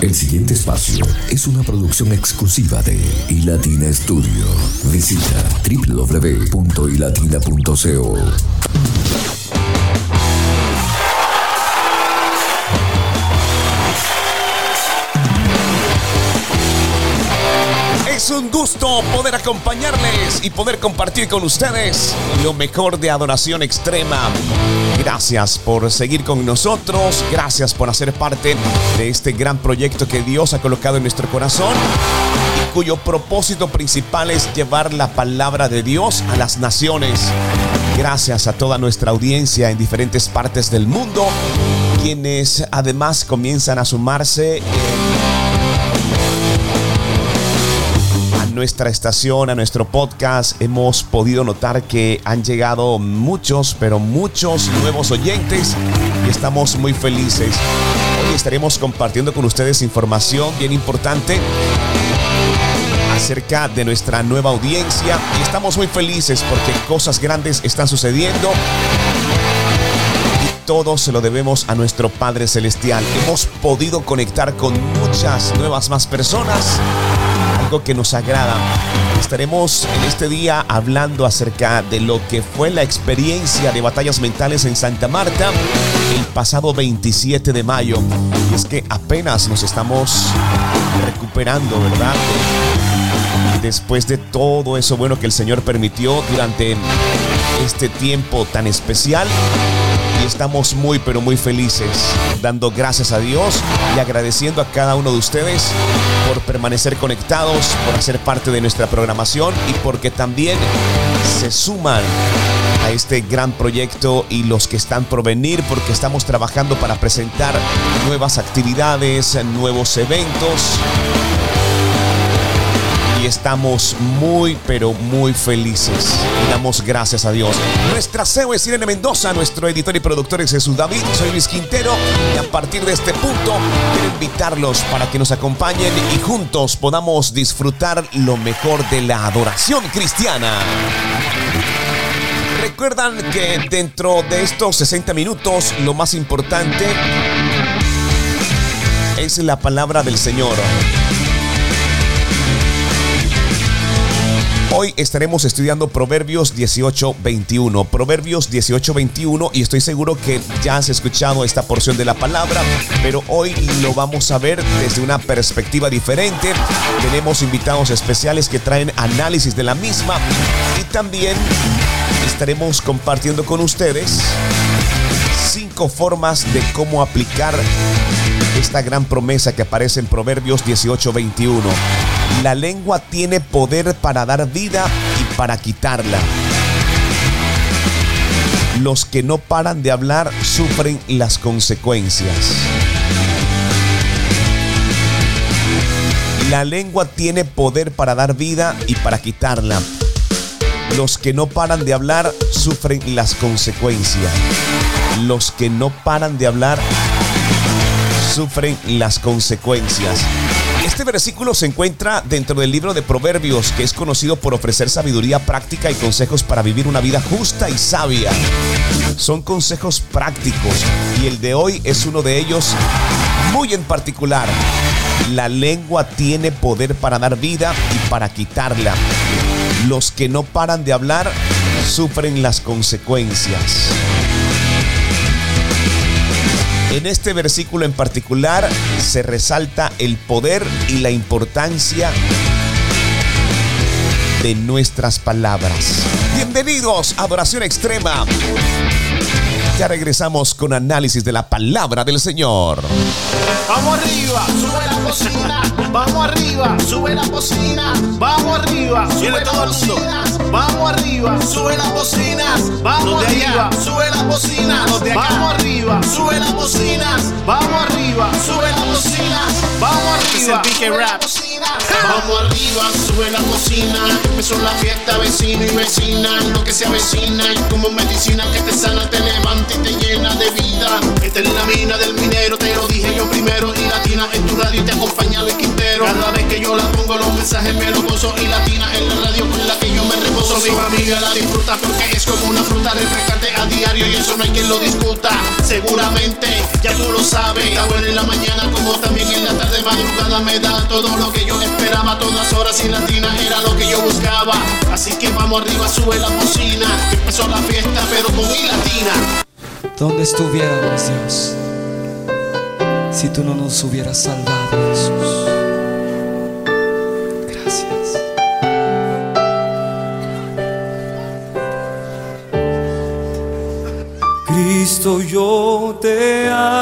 El siguiente espacio es una producción exclusiva de iLatina Studio. Visita www.ilatina.co. Un gusto poder acompañarles y poder compartir con ustedes lo mejor de adoración extrema. Gracias por seguir con nosotros, gracias por hacer parte de este gran proyecto que Dios ha colocado en nuestro corazón y cuyo propósito principal es llevar la palabra de Dios a las naciones. Gracias a toda nuestra audiencia en diferentes partes del mundo, quienes además comienzan a sumarse. en nuestra estación, a nuestro podcast, hemos podido notar que han llegado muchos, pero muchos nuevos oyentes y estamos muy felices. Hoy estaremos compartiendo con ustedes información bien importante acerca de nuestra nueva audiencia y estamos muy felices porque cosas grandes están sucediendo y todo se lo debemos a nuestro Padre Celestial. Hemos podido conectar con muchas nuevas más personas que nos agrada. Estaremos en este día hablando acerca de lo que fue la experiencia de batallas mentales en Santa Marta el pasado 27 de mayo. Y es que apenas nos estamos recuperando, ¿verdad? Después de todo eso bueno que el Señor permitió durante este tiempo tan especial y estamos muy pero muy felices dando gracias a Dios y agradeciendo a cada uno de ustedes por permanecer conectados, por hacer parte de nuestra programación y porque también se suman a este gran proyecto y los que están por venir porque estamos trabajando para presentar nuevas actividades, nuevos eventos y estamos muy, pero muy felices. Damos gracias a Dios. Nuestra CEO es Irene Mendoza, nuestro editor y productor es Jesús David, soy Luis Quintero y a partir de este punto quiero invitarlos para que nos acompañen y juntos podamos disfrutar lo mejor de la adoración cristiana. Recuerdan que dentro de estos 60 minutos lo más importante es la palabra del Señor. Hoy estaremos estudiando Proverbios 18:21. Proverbios 18:21 y estoy seguro que ya has escuchado esta porción de la palabra, pero hoy lo vamos a ver desde una perspectiva diferente. Tenemos invitados especiales que traen análisis de la misma y también estaremos compartiendo con ustedes cinco formas de cómo aplicar esta gran promesa que aparece en Proverbios 18:21. La lengua tiene poder para dar vida y para quitarla. Los que no paran de hablar sufren las consecuencias. La lengua tiene poder para dar vida y para quitarla. Los que no paran de hablar sufren las consecuencias. Los que no paran de hablar sufren las consecuencias. Este versículo se encuentra dentro del libro de Proverbios, que es conocido por ofrecer sabiduría práctica y consejos para vivir una vida justa y sabia. Son consejos prácticos y el de hoy es uno de ellos muy en particular. La lengua tiene poder para dar vida y para quitarla. Los que no paran de hablar sufren las consecuencias. En este versículo en particular se resalta el poder y la importancia de nuestras palabras. Bienvenidos a Adoración Extrema. Ya regresamos con análisis de la palabra del Señor. Vamos arriba, sube la cocina. Vamos arriba, sube la cocina. Vamos arriba, sube las bocinas. Vamos arriba, sube las bocinas. Vamos arriba, sube las bocinas. Vamos arriba, sube las bocinas. Vamos arriba, sube las bocinas. Vamos arriba, sube las bocinas. Vamos arriba, sube la cocina. Empezó la fiesta, vecino y vecina. Lo que se avecina y como medicina que te sana, te levanta ti te llena de vida. Esta es la mina del minero, te lo dije yo primero. Y latina en tu radio y te acompaña Luis Quintero. Cada vez que yo la pongo, los mensajes me los gozo. Y latina en la radio con la que yo me reposo. Mi familia la disfruta porque es como una fruta refrescante a diario. Y eso no hay quien lo discuta. Seguramente, ya tú lo sabes. Está buena en la mañana como también en la tarde. Madrugada me da todo lo que yo esperaba. Todas horas y latina era lo que yo buscaba. Así que vamos arriba, sube la bocina. Empezó la fiesta, pero con mi latina. ¿Dónde estuviéramos, Dios? Si tú no nos hubieras salvado, Jesús. Gracias. Cristo, yo te amo.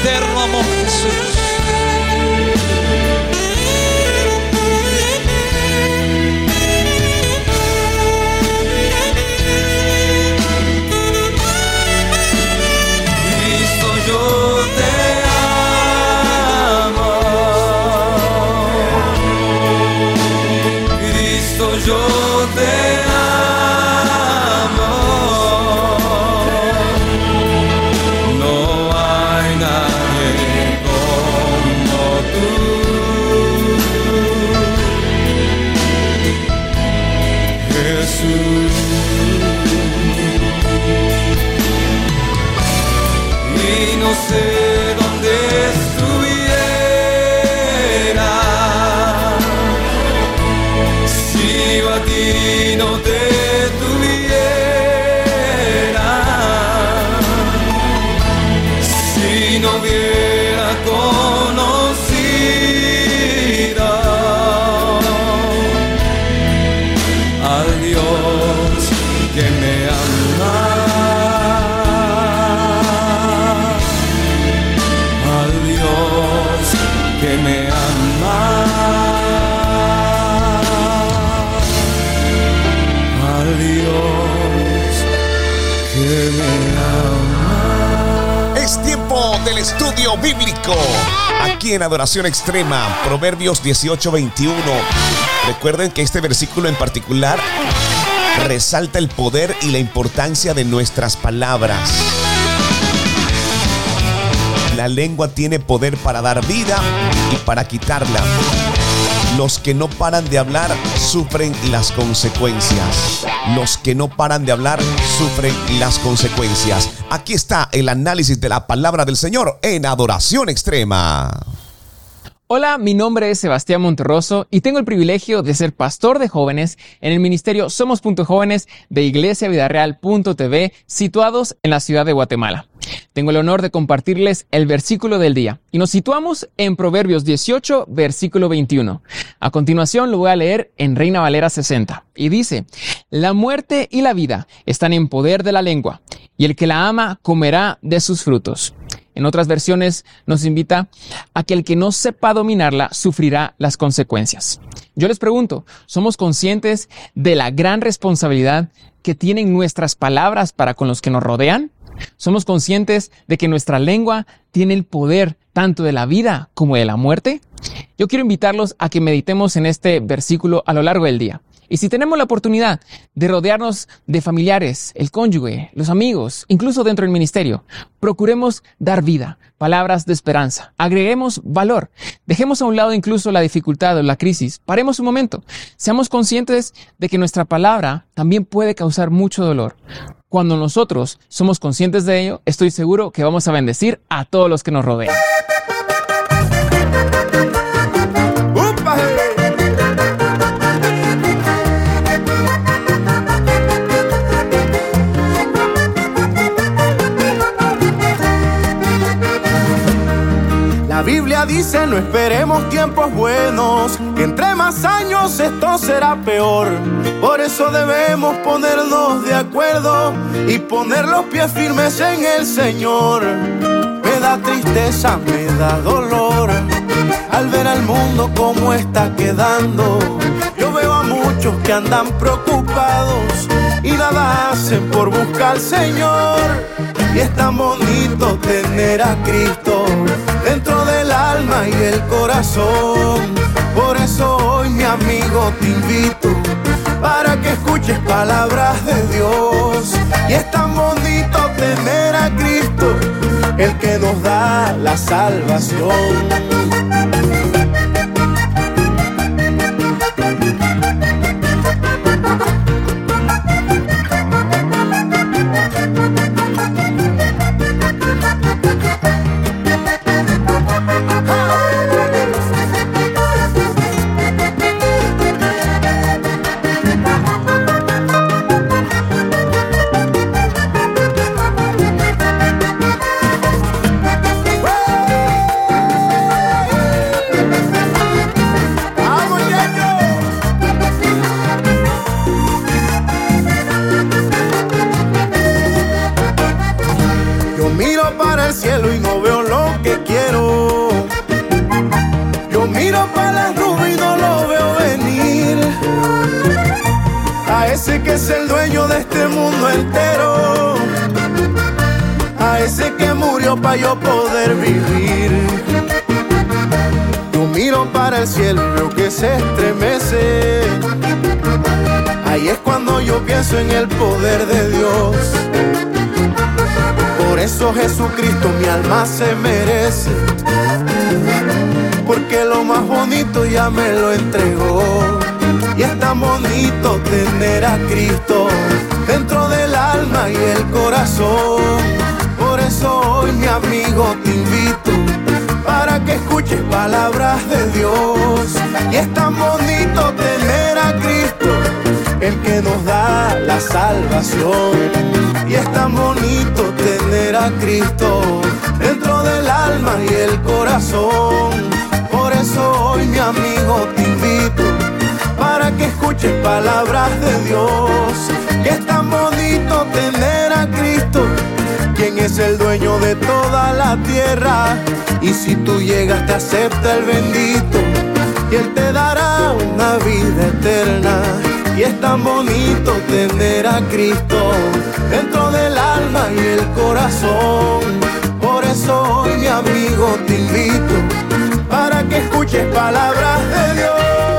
eterno amor. Aquí en Adoración Extrema, Proverbios 18:21. Recuerden que este versículo en particular resalta el poder y la importancia de nuestras palabras. La lengua tiene poder para dar vida y para quitarla. Los que no paran de hablar sufren las consecuencias. Los que no paran de hablar sufren las consecuencias. Aquí está el análisis de la palabra del Señor en adoración extrema. Hola, mi nombre es Sebastián Monterroso y tengo el privilegio de ser pastor de jóvenes en el ministerio Somos.Jóvenes de iglesiavidareal.tv situados en la ciudad de Guatemala. Tengo el honor de compartirles el versículo del día y nos situamos en Proverbios 18, versículo 21. A continuación lo voy a leer en Reina Valera 60 y dice, La muerte y la vida están en poder de la lengua y el que la ama comerá de sus frutos. En otras versiones nos invita a que el que no sepa dominarla sufrirá las consecuencias. Yo les pregunto, ¿somos conscientes de la gran responsabilidad que tienen nuestras palabras para con los que nos rodean? ¿Somos conscientes de que nuestra lengua tiene el poder tanto de la vida como de la muerte? Yo quiero invitarlos a que meditemos en este versículo a lo largo del día. Y si tenemos la oportunidad de rodearnos de familiares, el cónyuge, los amigos, incluso dentro del ministerio, procuremos dar vida, palabras de esperanza, agreguemos valor, dejemos a un lado incluso la dificultad o la crisis, paremos un momento, seamos conscientes de que nuestra palabra también puede causar mucho dolor. Cuando nosotros somos conscientes de ello, estoy seguro que vamos a bendecir a todos los que nos rodean. Biblia dice no esperemos tiempos buenos, que entre más años esto será peor. Por eso debemos ponernos de acuerdo y poner los pies firmes en el Señor. Me da tristeza, me da dolor al ver al mundo como está quedando. Yo veo a muchos que andan preocupados y nada hacen por buscar al Señor. Y es tan bonito tener a Cristo y el corazón. Por eso hoy, mi amigo, te invito para que escuches palabras de Dios. Y es tan bonito tener a Cristo, el que nos da la salvación. Para yo poder vivir. Yo miro para el cielo que se estremece. Ahí es cuando yo pienso en el poder de Dios. Por eso Jesucristo mi alma se merece. Porque lo más bonito ya me lo entregó. Y es tan bonito tener a Cristo dentro del alma y el corazón. Eso hoy mi amigo palabras de Dios. Y es tan bonito tener a Cristo, el que nos da la salvación. Y es tan bonito tener a Cristo dentro del alma y el corazón. Por eso hoy mi amigo te invito para que escuches palabras de Dios. Que es tan bonito tener a Cristo quien es el dueño de toda la tierra. Y si tú llegas, te acepta el bendito, y Él te dará una vida eterna. Y es tan bonito tener a Cristo dentro del alma y el corazón. Por eso hoy, mi amigo, te invito para que escuches palabras de Dios.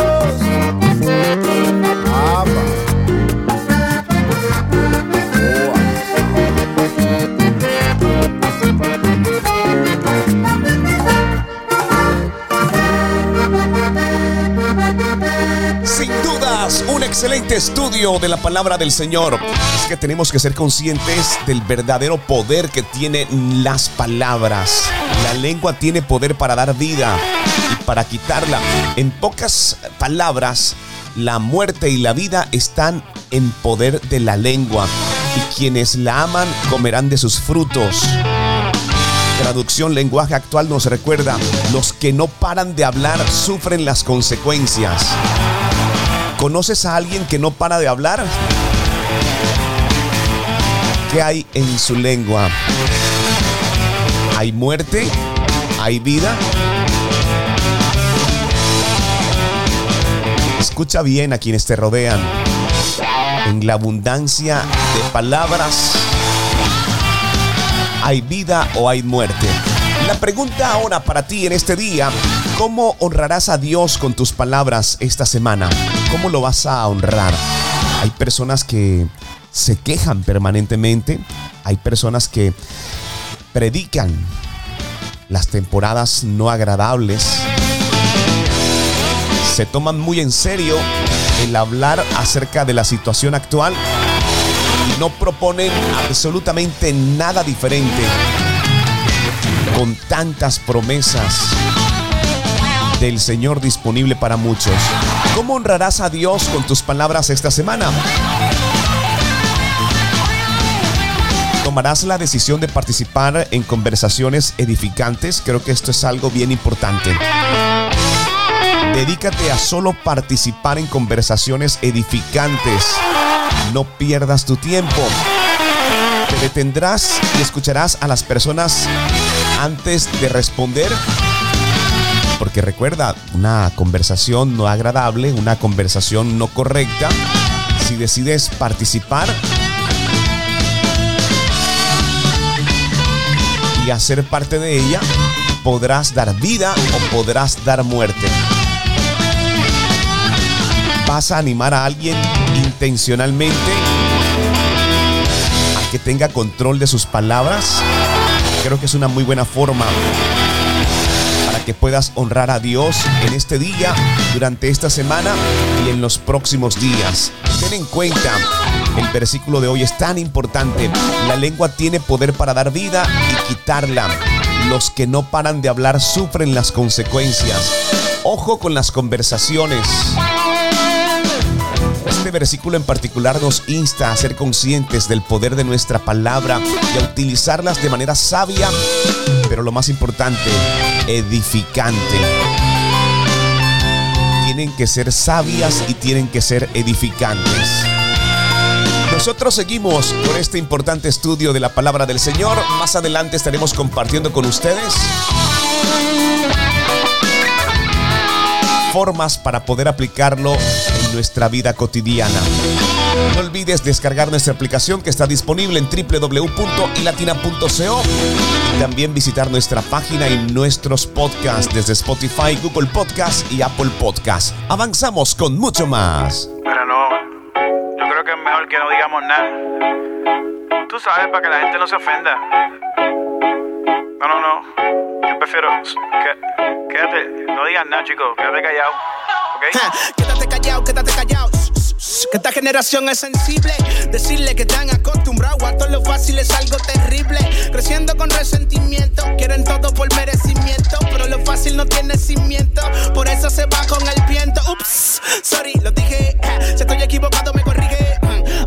Excelente estudio de la palabra del Señor. Es que tenemos que ser conscientes del verdadero poder que tienen las palabras. La lengua tiene poder para dar vida y para quitarla. En pocas palabras, la muerte y la vida están en poder de la lengua y quienes la aman comerán de sus frutos. Traducción lenguaje actual nos recuerda, los que no paran de hablar sufren las consecuencias. ¿Conoces a alguien que no para de hablar? ¿Qué hay en su lengua? ¿Hay muerte? ¿Hay vida? Escucha bien a quienes te rodean. En la abundancia de palabras, ¿hay vida o hay muerte? La pregunta ahora para ti en este día, ¿cómo honrarás a Dios con tus palabras esta semana? ¿Cómo lo vas a honrar? Hay personas que se quejan permanentemente, hay personas que predican las temporadas no agradables, se toman muy en serio el hablar acerca de la situación actual y no proponen absolutamente nada diferente con tantas promesas del Señor disponible para muchos. ¿Cómo honrarás a Dios con tus palabras esta semana? ¿Tomarás la decisión de participar en conversaciones edificantes? Creo que esto es algo bien importante. Dedícate a solo participar en conversaciones edificantes. No pierdas tu tiempo. Te detendrás y escucharás a las personas antes de responder porque recuerda, una conversación no agradable, una conversación no correcta, si decides participar y hacer parte de ella, podrás dar vida o podrás dar muerte. Vas a animar a alguien intencionalmente a que tenga control de sus palabras. Creo que es una muy buena forma que puedas honrar a Dios en este día, durante esta semana y en los próximos días. Ten en cuenta, el versículo de hoy es tan importante. La lengua tiene poder para dar vida y quitarla. Los que no paran de hablar sufren las consecuencias. Ojo con las conversaciones. Este versículo en particular nos insta a ser conscientes del poder de nuestra palabra y a utilizarlas de manera sabia, pero lo más importante, edificante. Tienen que ser sabias y tienen que ser edificantes. Nosotros seguimos con este importante estudio de la palabra del Señor. Más adelante estaremos compartiendo con ustedes formas para poder aplicarlo en nuestra vida cotidiana. No olvides descargar nuestra aplicación que está disponible en www.ilatina.co y también visitar nuestra página y nuestros podcasts desde Spotify, Google Podcast y Apple Podcast. Avanzamos con mucho más. Pero no, yo creo que es mejor que no digamos nada. Tú sabes, para que la gente no se ofenda. No, no, no. Yo prefiero que, quédate, no digas nada, chicos, quédate callado. ¿Ok? quédate callado, quédate callado. Que esta generación es sensible. Decirle que están acostumbrados a todo lo fácil es algo terrible. Creciendo con resentimiento, quieren todo por merecimiento. Pero lo fácil no tiene cimiento, por eso se va con el viento. Ups, sorry, lo dije. Si estoy equivocado, me corrige.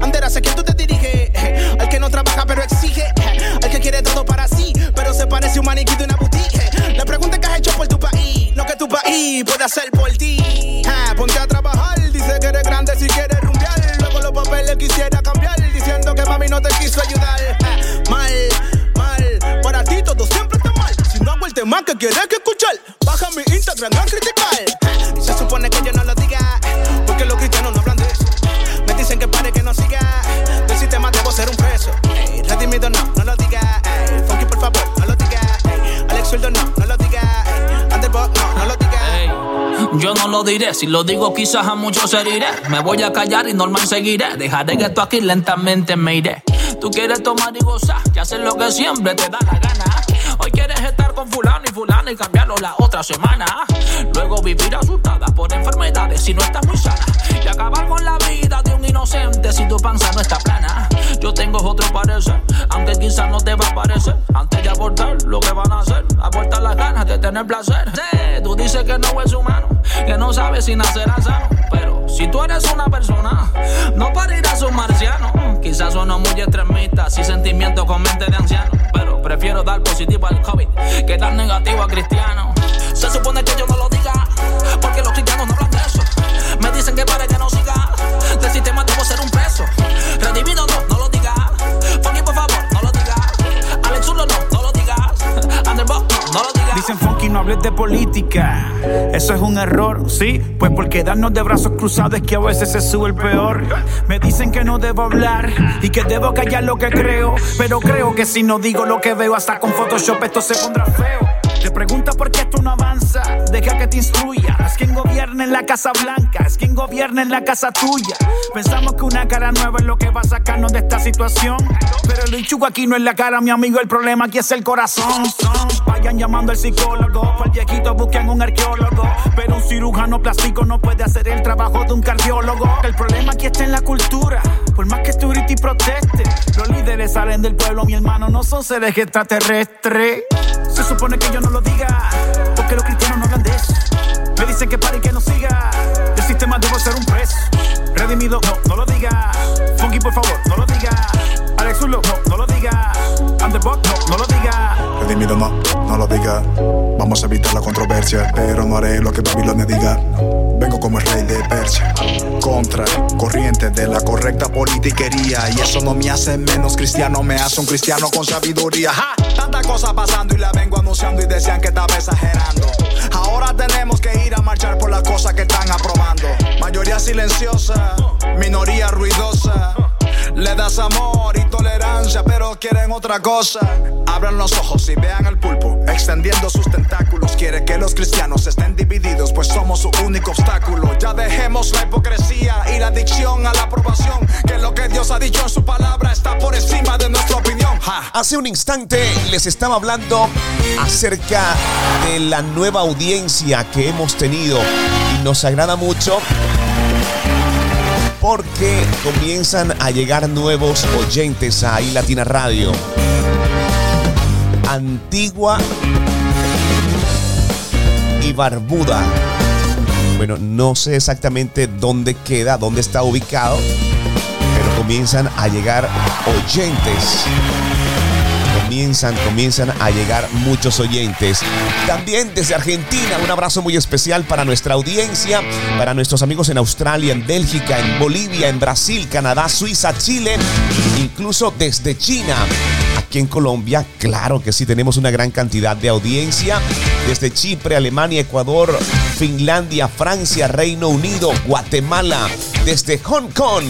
Andera, sé quién tú te diriges. Al que no trabaja, pero exige. Al que quiere todo para sí, pero se parece un maniquí de una boutique. La pregunta que has hecho por tu país, lo que tu país puede hacer por ti. Ah, ponte a trabajar dice que eres grande si quieres rumbear. Luego los papeles quisiera cambiar, diciendo que mami no te quiso ayudar. Mal, mal, para ti todo siempre está mal. Si no hago el tema que quieres que escuchar, baja mi Instagram a criticar. Y se supone que yo no lo Yo no lo diré, si lo digo quizás a muchos heriré. Me voy a callar y normal seguiré. Dejaré que esto aquí lentamente me iré. Tú quieres tomar y gozar, y hacer lo que siempre te da la gana. Hoy quieres estar con fulano y fulano y cambiarlo la otra semana. Luego vivir asustada por enfermedades si no estás muy sana. Y acabar con la vida de inocente si tu panza no está plana. Yo tengo otro parecer, aunque quizás no te va a parecer. Antes de abortar, lo que van a hacer, abortar las ganas de tener placer. Sí, tú dices que no es humano, que no sabes si nacerás sano. Pero si tú eres una persona, no parirás un marciano. Quizás sueno muy extremista, sin sentimiento con mente de anciano. Pero prefiero dar positivo al COVID que dar negativo a cristiano. Se supone que yo no lo diga, porque los cristianos no hablan de eso. Me dicen que para que no siga, del sistema debo ser un preso. Redimido no, no lo diga. Funky, por favor, no lo diga. Alex Zurdo no, no lo digas. Underbox no, no lo digas. Dicen funky, no hables de política. Eso es un error, sí. Pues por quedarnos de brazos cruzados es que a veces se sube el peor. Me dicen que no debo hablar y que debo callar lo que creo. Pero creo que si no digo lo que veo, hasta con Photoshop esto se pondrá feo. Pregunta por qué esto no avanza. Deja que te instruya. Es quien gobierna en la Casa Blanca. Es quien gobierna en la casa tuya. Pensamos que una cara nueva es lo que va a sacarnos de esta situación. Pero el hinchugo aquí no es la cara, mi amigo. El problema aquí es el corazón. Vayan llamando al psicólogo. Para el viejito busquen un arqueólogo. Pero un cirujano plástico no puede hacer el trabajo de un cardiólogo. El problema aquí está en la cultura. Por más que tú y proteste, los líderes salen del pueblo, mi hermano. No son seres extraterrestres. Se supone que yo no lo diga, porque los cristianos no hablan de eso. Me dicen que pare y que no siga. El sistema debo ser un preso. Redimido, no, Vamos a evitar la controversia, pero no haré lo que Babilonia diga. Vengo como el rey de Persia, contra corriente de la correcta politiquería. Y eso no me hace menos cristiano, me hace un cristiano con sabiduría. ¡Ja! Tanta cosa pasando y la vengo anunciando y decían que estaba exagerando. Ahora tenemos que ir a marchar por las cosas que están aprobando. Mayoría silenciosa, minoría ruidosa. Le das amor y tolerancia, pero quieren otra cosa. Abran los ojos y vean al pulpo extendiendo sus tentáculos. Quiere que los cristianos estén divididos, pues somos su único obstáculo. Ya dejemos la hipocresía y la adicción a la aprobación. Que lo que Dios ha dicho en su palabra está por encima de nuestra opinión. Hace un instante les estaba hablando acerca de la nueva audiencia que hemos tenido y nos agrada mucho porque comienzan a llegar nuevos oyentes a iLatina Radio. Antigua y Barbuda. Bueno, no sé exactamente dónde queda, dónde está ubicado, pero comienzan a llegar oyentes comienzan, comienzan a llegar muchos oyentes. También desde Argentina, un abrazo muy especial para nuestra audiencia, para nuestros amigos en Australia, en Bélgica, en Bolivia, en Brasil, Canadá, Suiza, Chile, incluso desde China. Aquí en Colombia, claro que sí, tenemos una gran cantidad de audiencia. Desde Chipre, Alemania, Ecuador, Finlandia, Francia, Reino Unido, Guatemala, desde Hong Kong,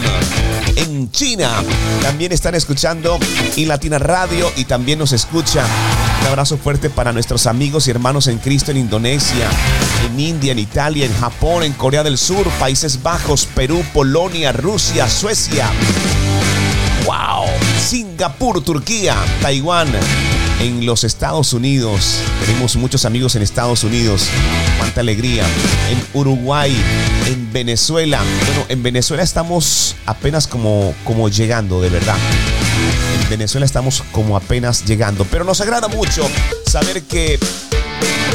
en China. También están escuchando y Latina Radio y también nos escuchan. Un abrazo fuerte para nuestros amigos y hermanos en Cristo en Indonesia, en India, en Italia, en Japón, en Corea del Sur, Países Bajos, Perú, Polonia, Rusia, Suecia. ¡Wow! Singapur, Turquía, Taiwán, en los Estados Unidos. Tenemos muchos amigos en Estados Unidos. Cuánta alegría. En Uruguay, en Venezuela. Bueno, en Venezuela estamos apenas como, como llegando, de verdad. En Venezuela estamos como apenas llegando. Pero nos agrada mucho saber que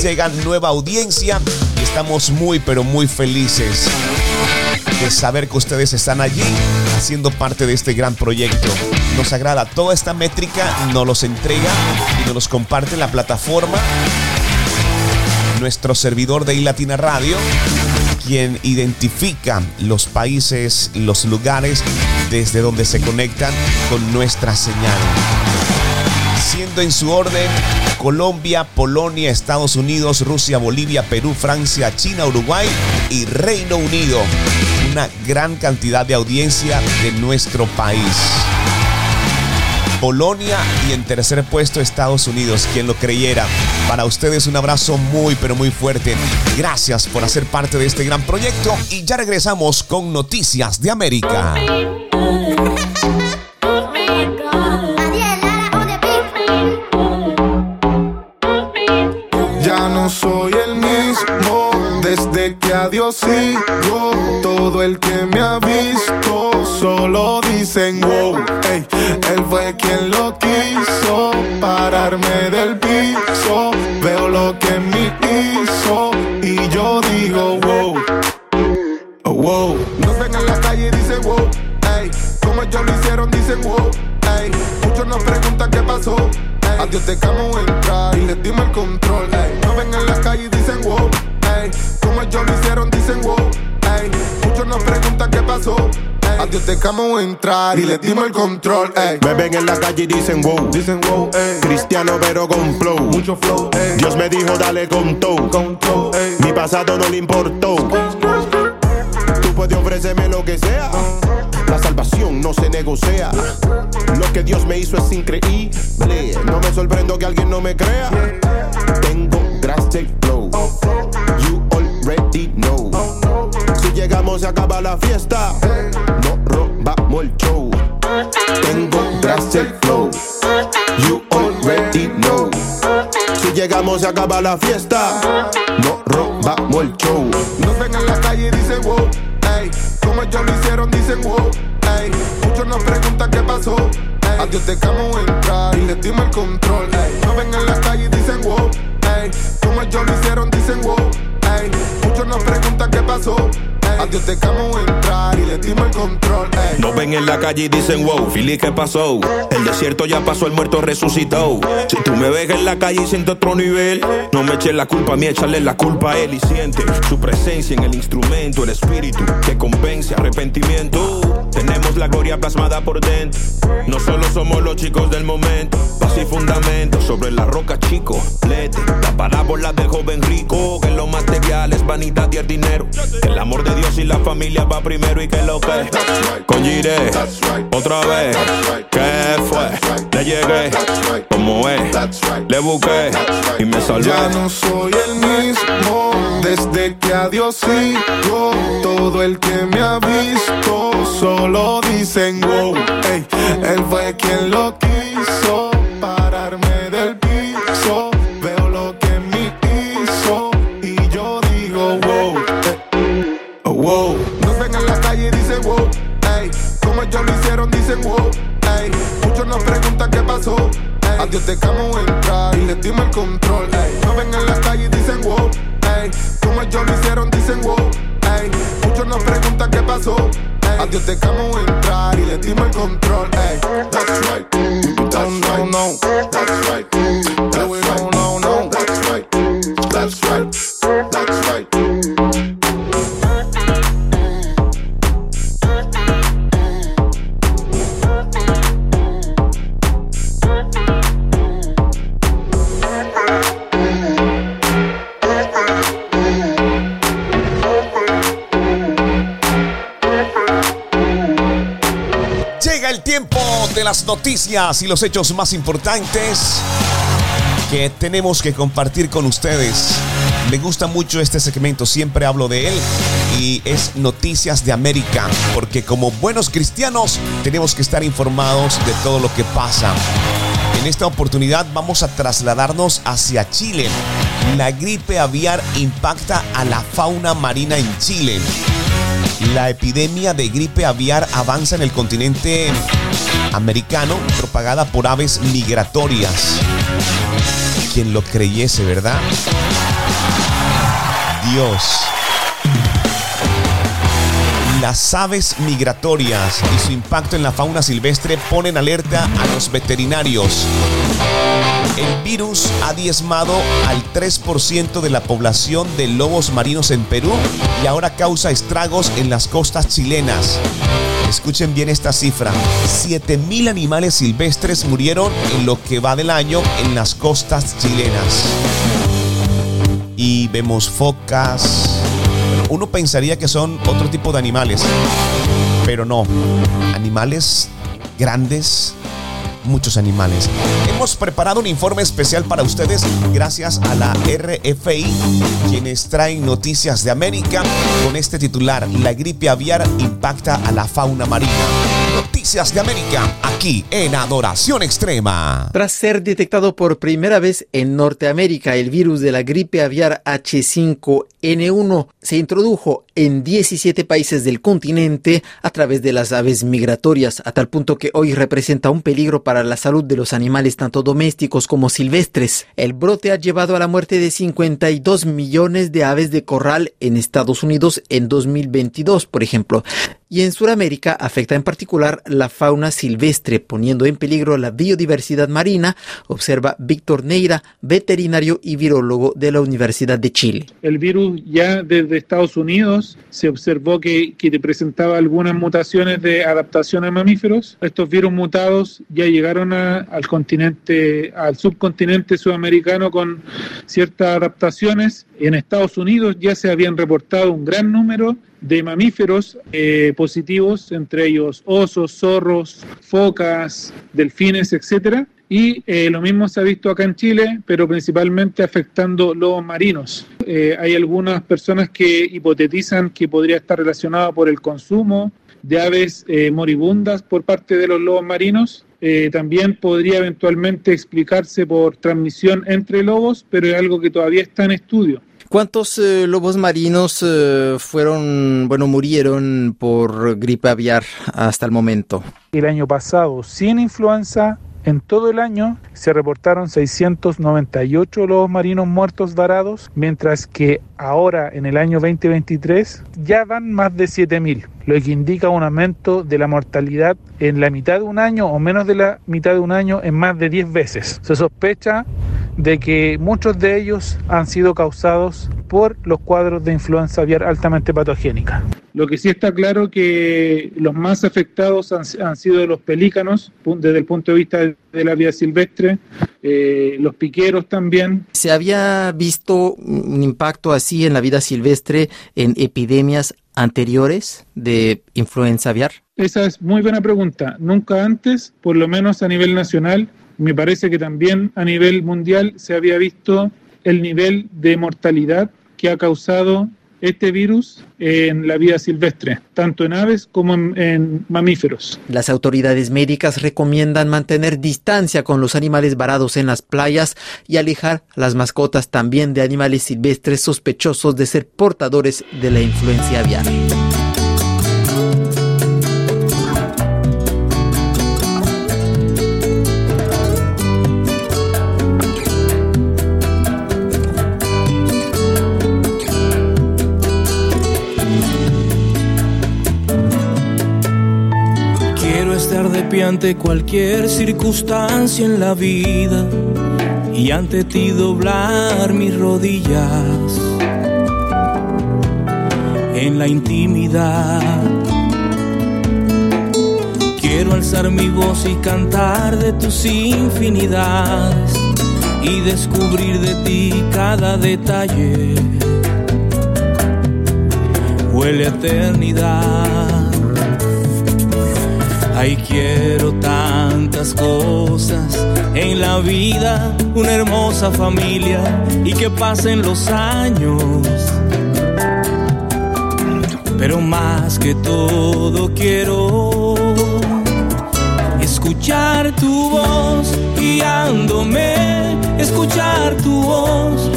llega nueva audiencia y estamos muy, pero muy felices. De saber que ustedes están allí haciendo parte de este gran proyecto. Nos agrada toda esta métrica, nos los entrega y nos los comparte en la plataforma nuestro servidor de iLatina Radio, quien identifica los países, los lugares desde donde se conectan con nuestra señal. Siendo en su orden Colombia, Polonia, Estados Unidos, Rusia, Bolivia, Perú, Francia, China, Uruguay y Reino Unido. Una gran cantidad de audiencia de nuestro país. Polonia y en tercer puesto Estados Unidos, quien lo creyera. Para ustedes un abrazo muy pero muy fuerte. Gracias por hacer parte de este gran proyecto y ya regresamos con Noticias de América. Ya no soy que adiós sigo. Todo el que me ha visto solo dicen wow. Ey, él fue quien lo quiso pararme del piso. Veo lo que me hizo y yo digo wow. Oh, wow. Nos ven en la calle y dicen wow. Ey, como ellos lo hicieron, dicen wow. Ey, muchos nos preguntan qué pasó. Ey, a Dios dejamos entrar y les dimos el control. Ey, nos ven en la calle y dicen wow. Ey, como ellos lo hicieron, dicen wow. Ey, muchos nos preguntan qué pasó. Ey, a Dios dejamos entrar y les dimos el control. Ey. Me ven en la calle y dicen wow. Dicen wow, ey. Cristiano pero con flow. Mucho flow, ey. Dios me dijo dale con todo. Con flow, ey. Mi pasado no le importó. Tú puedes ofrecerme lo que sea. La salvación no se negocia. Lo que Dios me hizo es increíble. No me sorprendo que alguien no me crea. Tengo gracia y flow. Know. Si llegamos se acaba la fiesta. No robamos el show. Tengo gracia y flow. You already know. Si llegamos se acaba la fiesta. No robamos el show. Nos ven en la calle y dicen wow, ey. Como ellos lo hicieron, dicen wow, ey. Muchos nos preguntan qué pasó, ey. A Dios dejamos entrar y les dimos el control, ey. Nos ven en la calle y dicen wow, ey. Como ellos lo hicieron, dicen wow, Muchos nos preguntan qué pasó. A Dios dejamos entrar y les dimos el control, ey. Nos ven en la calle y dicen wow, Fili, ¿qué pasó? El desierto ya pasó, el muerto resucitó. Si tú me ves en la calle y siento otro nivel, no me eches la culpa a mí, échale la culpa a él y siente su presencia en el instrumento, el espíritu que convence arrepentimiento. Tenemos la gloria plasmada por dentro. No solo somos los chicos del momento, paz y fundamento sobre la roca, chico. Lete, la parábola del joven rico, que lo material es vanidad y el dinero. Que el amor de Dios y la familia va primero y que lo que con Gire, otra vez. ¿Qué fue? Le llegué, como es, le busqué y me salvé. Ya no soy el mismo desde que a Dios sigo. Todo el que me ha visto solo dicen wow. Él fue quien lo dejamos entrar y les dimos el control. Ey, nos ven en la calle y dicen wow. Ey, como ellos lo hicieron, dicen wow. Ey, muchos nos preguntan qué pasó. Ey, a Dios dejamos entrar y les dimos el control. Ey, that's right. That's right. No, That's right. That's right. Noticias y los hechos más importantes que tenemos que compartir con ustedes. Me gusta mucho este segmento, siempre hablo de él y es Noticias de América, porque como buenos cristianos tenemos que estar informados de todo lo que pasa. En esta oportunidad vamos a trasladarnos hacia Chile. La gripe aviar impacta a la fauna marina en Chile. La epidemia de gripe aviar avanza en el continente americano, propagada por aves migratorias. Quien lo creyese, ¿verdad? Dios. Las aves migratorias y su impacto en la fauna silvestre ponen alerta a los veterinarios. El virus ha diezmado al 3% de la población de lobos marinos en Perú y ahora causa estragos en las costas chilenas. Escuchen bien esta cifra. 7.000 animales silvestres murieron en lo que va del año en las costas chilenas. Y vemos focas. Uno pensaría que son otro tipo de animales, pero no. Animales grandes, muchos animales. Hemos preparado un informe especial para ustedes gracias a la RFI, quienes traen noticias de América con este titular, La gripe aviar impacta a la fauna marina. De América, aquí en Adoración Extrema. Tras ser detectado por primera vez en Norteamérica, el virus de la gripe aviar H5N1 se introdujo en 17 países del continente a través de las aves migratorias, a tal punto que hoy representa un peligro para la salud de los animales tanto domésticos como silvestres. El brote ha llevado a la muerte de 52 millones de aves de corral en Estados Unidos en 2022, por ejemplo. Y en Sudamérica afecta en particular la fauna silvestre, poniendo en peligro la biodiversidad marina, observa Víctor Neira, veterinario y virólogo de la Universidad de Chile. El virus ya desde Estados Unidos se observó que, que presentaba algunas mutaciones de adaptación a mamíferos. Estos virus mutados ya llegaron a- al continente, al subcontinente sudamericano con ciertas adaptaciones. En Estados Unidos ya se habían reportado un gran número de mamíferos eh, positivos, entre ellos osos, zorros, focas, delfines, etcétera. Y eh, lo mismo se ha visto acá en Chile, pero principalmente afectando lobos marinos. Eh, hay algunas personas que hipotetizan que podría estar relacionado por el consumo de aves moribundas por parte de los lobos marinos. También podría eventualmente explicarse por transmisión entre lobos, pero es algo que todavía está en estudio. ¿Cuántos eh, lobos marinos eh, fueron, bueno, murieron por gripe aviar hasta el momento? El año pasado, sin influenza, en todo el año se reportaron 698 lobos marinos muertos varados, mientras que ahora en el año 2023 ya van más de 7.000, lo que indica un aumento de la mortalidad en la mitad de un año o menos de la mitad de un año en más de 10 veces. Se sospecha de que muchos de ellos han sido causados por los cuadros de influenza aviar altamente patogénica. Lo que sí está claro que los más afectados han, han sido los pelícanos, desde el punto de vista de, de la vida silvestre, eh, los piqueros también. ¿Se había visto un impacto así en la vida silvestre en epidemias anteriores de influenza aviar? Esa es muy buena pregunta. Nunca antes, por lo menos a nivel nacional, me parece que también a nivel mundial se había visto el nivel de mortalidad que ha causado este virus en la vida silvestre, tanto en aves como en, mamíferos. Las autoridades médicas recomiendan mantener distancia con los animales varados en las playas y alejar las mascotas también de animales silvestres sospechosos de ser portadores de la influencia aviar. Ante cualquier circunstancia en la vida y ante ti doblar mis rodillas en la intimidad. Quiero alzar mi voz y cantar de tus infinidades y descubrir de ti cada detalle. Huele a eternidad. Ay, quiero tantas cosas en la vida, una hermosa familia y que pasen los años. Pero más que todo quiero escuchar tu voz guiándome, escuchar tu voz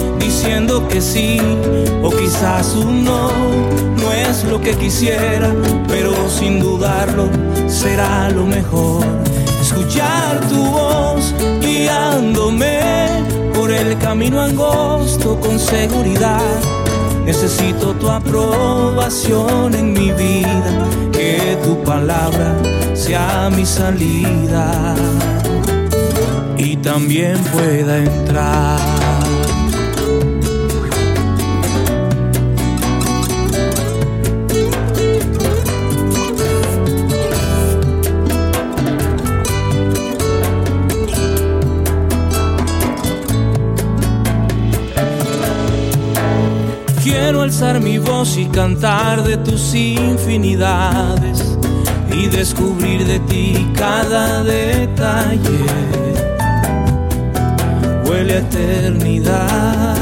diciendo que sí o quizás un no. No es lo que quisiera, pero sin dudarlo será lo mejor. Escuchar tu voz guiándome por el camino angosto con seguridad. Necesito tu aprobación en mi vida, que tu palabra sea mi salida y también pueda entrar. Alzar mi voz y cantar de tus infinidades y descubrir de ti cada detalle. Huele a eternidad.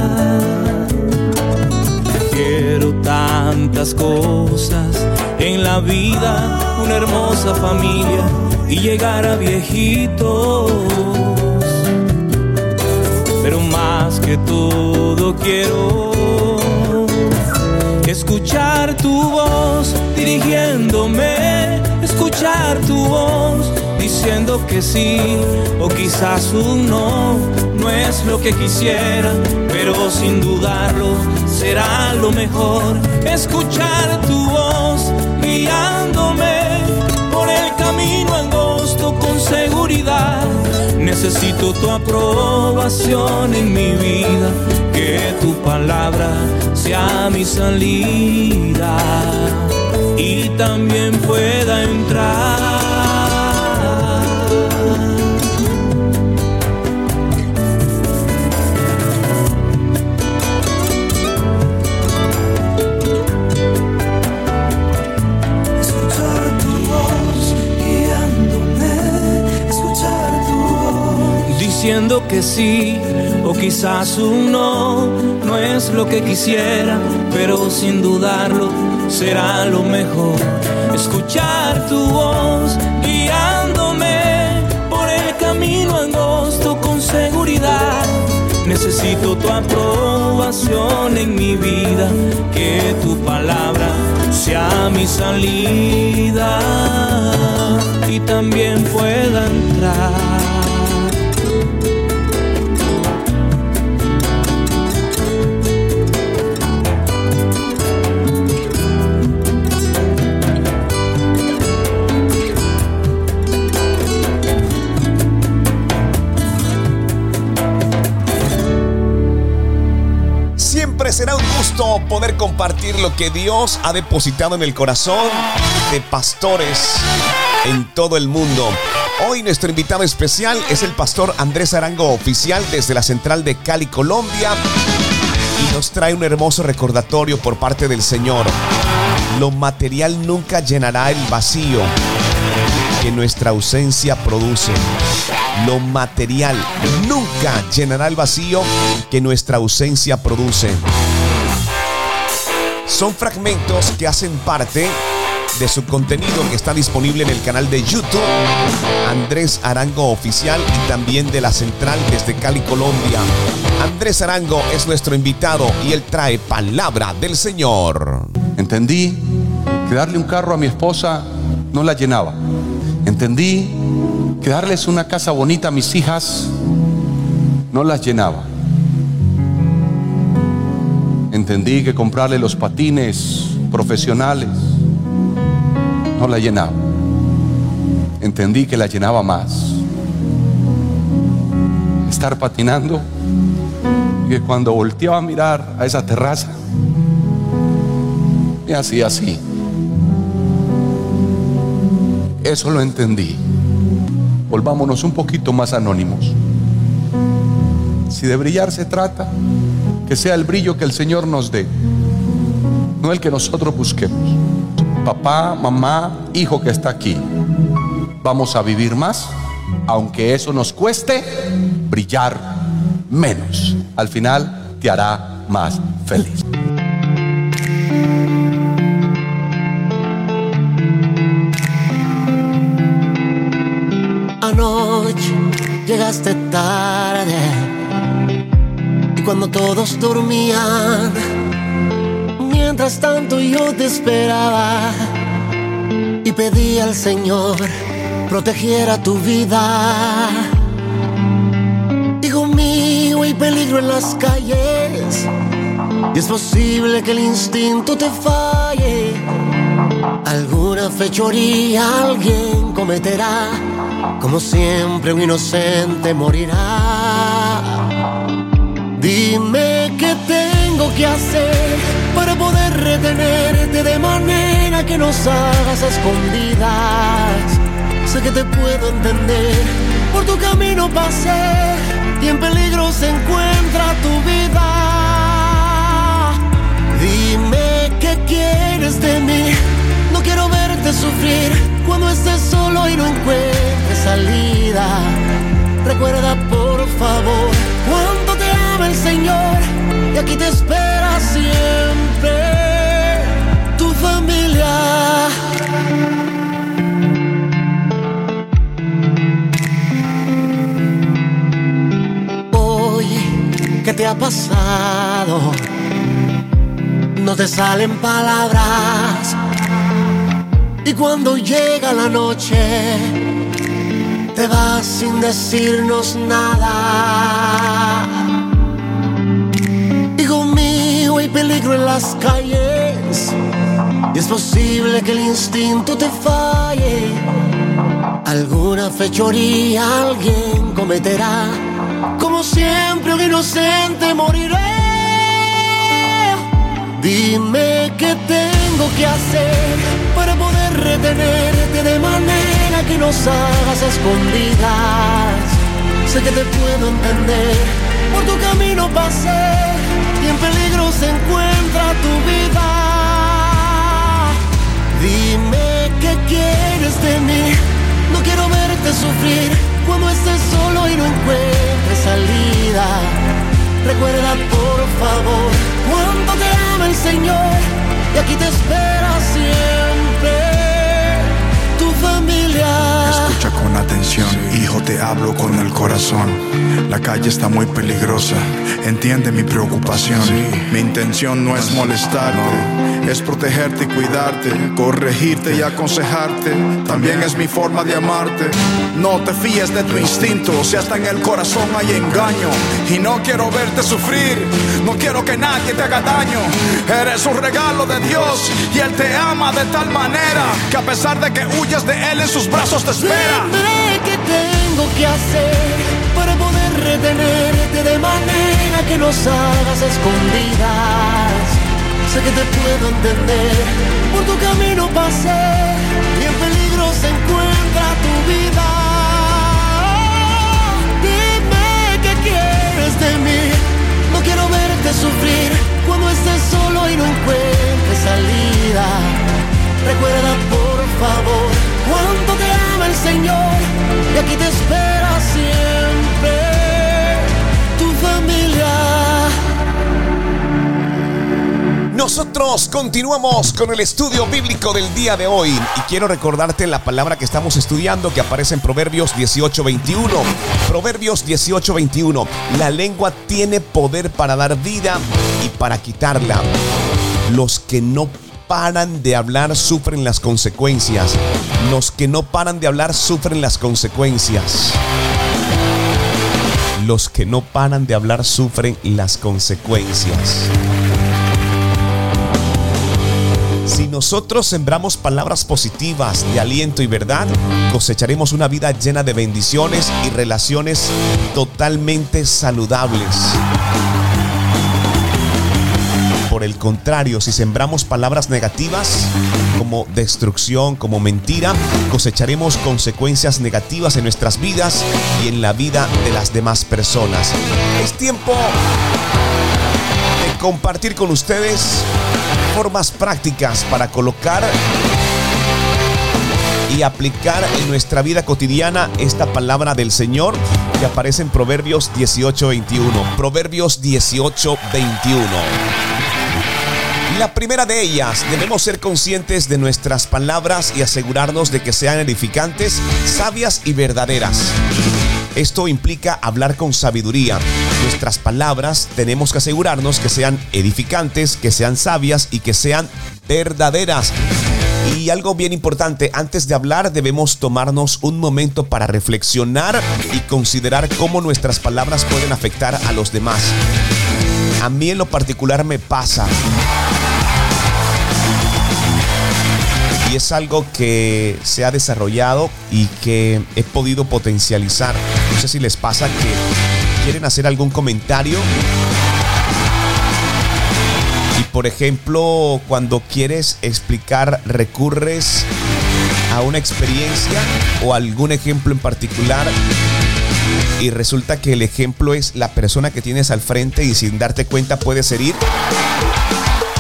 Quiero tantas cosas en la vida, una hermosa familia y llegar a viejitos. Pero más que todo quiero escuchar tu voz dirigiéndome, escuchar tu voz diciendo que sí o quizás un no, no es lo que quisiera, pero sin dudarlo será lo mejor. Escuchar tu voz guiándome por el camino angosto con seguridad. Necesito tu aprobación en mi vida, que tu palabra sea mi salida y también pueda entrar. Que sí o quizás un no, no es lo que quisiera, pero sin dudarlo será lo mejor. Escuchar tu voz guiándome por el camino angosto con seguridad. Necesito tu aprobación en mi vida, que tu palabra sea mi salida y también pueda entrar. Será un gusto poder compartir lo que Dios ha depositado en el corazón de pastores en todo el mundo. Hoy nuestro invitado especial es el pastor Andrés Arango Oficial desde la central de Cali, Colombia. Y nos trae un hermoso recordatorio por parte del Señor. Lo material nunca llenará el vacío que nuestra ausencia produce. Lo material nunca llenará el vacío que nuestra ausencia produce. Son fragmentos que hacen parte de su contenido que está disponible en el canal de YouTube Andrés Arango Oficial y también de la central desde Cali, Colombia. Andrés Arango es nuestro invitado y él trae palabra del Señor. Entendí que darle un carro a mi esposa no la llenaba. Entendí que darles una casa bonita a mis hijas no las llenaba. Entendí que comprarle los patines profesionales no la llenaba. Entendí que la llenaba más. Estar patinando y que cuando volteaba a mirar a esa terraza, me hacía así. Eso lo entendí. Volvámonos un poquito más anónimos. Si de brillar se trata, que sea el brillo que el Señor nos dé, no el que nosotros busquemos. Papá, mamá, hijo que está aquí, vamos a vivir más, aunque eso nos cueste brillar menos. Al final te hará más feliz. Anoche llegaste tarde cuando todos dormían, mientras tanto yo te esperaba y pedí al Señor protegiera tu vida. Hijo mío, hay peligro en las calles Y es posible que el instinto te falle. Alguna fechoría alguien cometerá. Como siempre un inocente morirá. Dime qué tengo que hacer para poder retenerte de manera que nos hagas escondidas. Sé que te puedo entender, por tu camino pasé y en peligro se encuentra tu vida. Dime qué quieres de mí, no quiero verte sufrir cuando estés solo y no encuentres salida. Recuerda por favor ama el Señor y aquí te espera siempre tu familia. ¿Qué te ha pasado? No te salen palabras. Y cuando llega la noche, te vas sin decirnos nada. Peligro en las calles. Y es posible que el instinto te falle. Alguna fechoría alguien cometerá como siempre un inocente moriré. Dime qué tengo que hacer para poder retenerte de manera que nos hagas escondidas. Sé que te puedo entender, por tu camino pasé en peligro se encuentra tu vida. Dime qué quieres de mí, no quiero verte sufrir cuando estés solo y no encuentres salida. Recuerda por favor cuánto te ama el Señor y aquí te espera siempre con atención, hijo, te hablo con el corazón. La calle está muy peligrosa, entiende mi preocupación. Mi intención no es molestarte, es protegerte y cuidarte, corregirte y aconsejarte. También es mi forma de amarte. No te fíes de tu instinto, si hasta en el corazón hay engaño. Y no quiero verte sufrir, no quiero que nadie te haga daño. Eres un regalo de Dios y Él te ama de tal manera que a pesar de que huyes de Él en sus brazos te espera. Que hacer para poder retenerte de manera que nos hagas escondidas. Sé que te puedo entender, por tu camino pasé y en peligro se encuentra tu vida. Dime qué quieres de mí, no quiero verte sufrir cuando estés solo y no encuentres salida. Recuerda por favor cuánto te ama el Señor y aquí te espera siempre tu familia. Nosotros continuamos con el estudio bíblico del día de hoy y quiero recordarte la palabra que estamos estudiando que aparece en Proverbios 18:21. Proverbios 18:21. La lengua tiene poder para dar vida y para quitarla. Los que no paran de hablar sufren las consecuencias. Los que no paran de hablar sufren las consecuencias. Los que no paran de hablar sufren las consecuencias. Si nosotros sembramos palabras positivas de aliento y verdad, cosecharemos una vida llena de bendiciones y relaciones totalmente saludables. Por el contrario, si sembramos palabras negativas como destrucción, como mentira, cosecharemos consecuencias negativas en nuestras vidas y en la vida de las demás personas. Es tiempo de compartir con ustedes formas prácticas para colocar y aplicar en nuestra vida cotidiana esta palabra del Señor que aparece en Proverbios 18:21. Proverbios 18:21. La primera de ellas, debemos ser conscientes de nuestras palabras y asegurarnos de que sean edificantes, sabias y verdaderas. Esto implica hablar con sabiduría. Nuestras palabras tenemos que asegurarnos que sean edificantes, que sean sabias y que sean verdaderas. Y algo bien importante, antes de hablar debemos tomarnos un momento para reflexionar y considerar cómo nuestras palabras pueden afectar a los demás. A mí en lo particular me pasa. Y es algo que se ha desarrollado y que he podido potencializar. No sé si les pasa que quieren hacer algún comentario y por ejemplo, cuando quieres explicar, recurres a una experiencia o algún ejemplo en particular y resulta que el ejemplo es la persona que tienes al frente y sin darte cuenta puedes herir.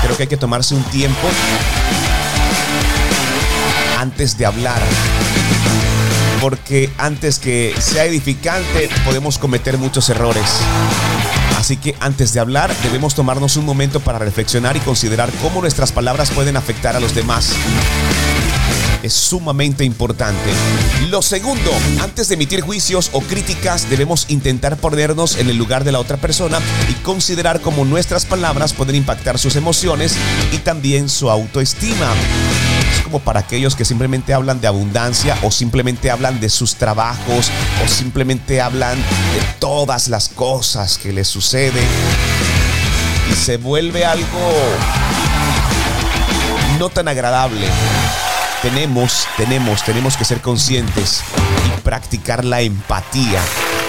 Creo que hay que tomarse un tiempo antes de hablar. Porque antes que sea edificante podemos cometer muchos errores. Así que antes de hablar debemos tomarnos un momento para reflexionar y considerar cómo nuestras palabras pueden afectar a los demás es sumamente importante. Lo segundo, antes de emitir juicios o críticas, debemos intentar ponernos en el lugar de la otra persona y considerar cómo nuestras palabras pueden impactar sus emociones y también su autoestima. Como para aquellos que simplemente hablan de abundancia o simplemente hablan de sus trabajos o simplemente hablan de todas las cosas que les suceden y se vuelve algo no tan agradable tenemos, tenemos, tenemos que ser conscientes y practicar la empatía.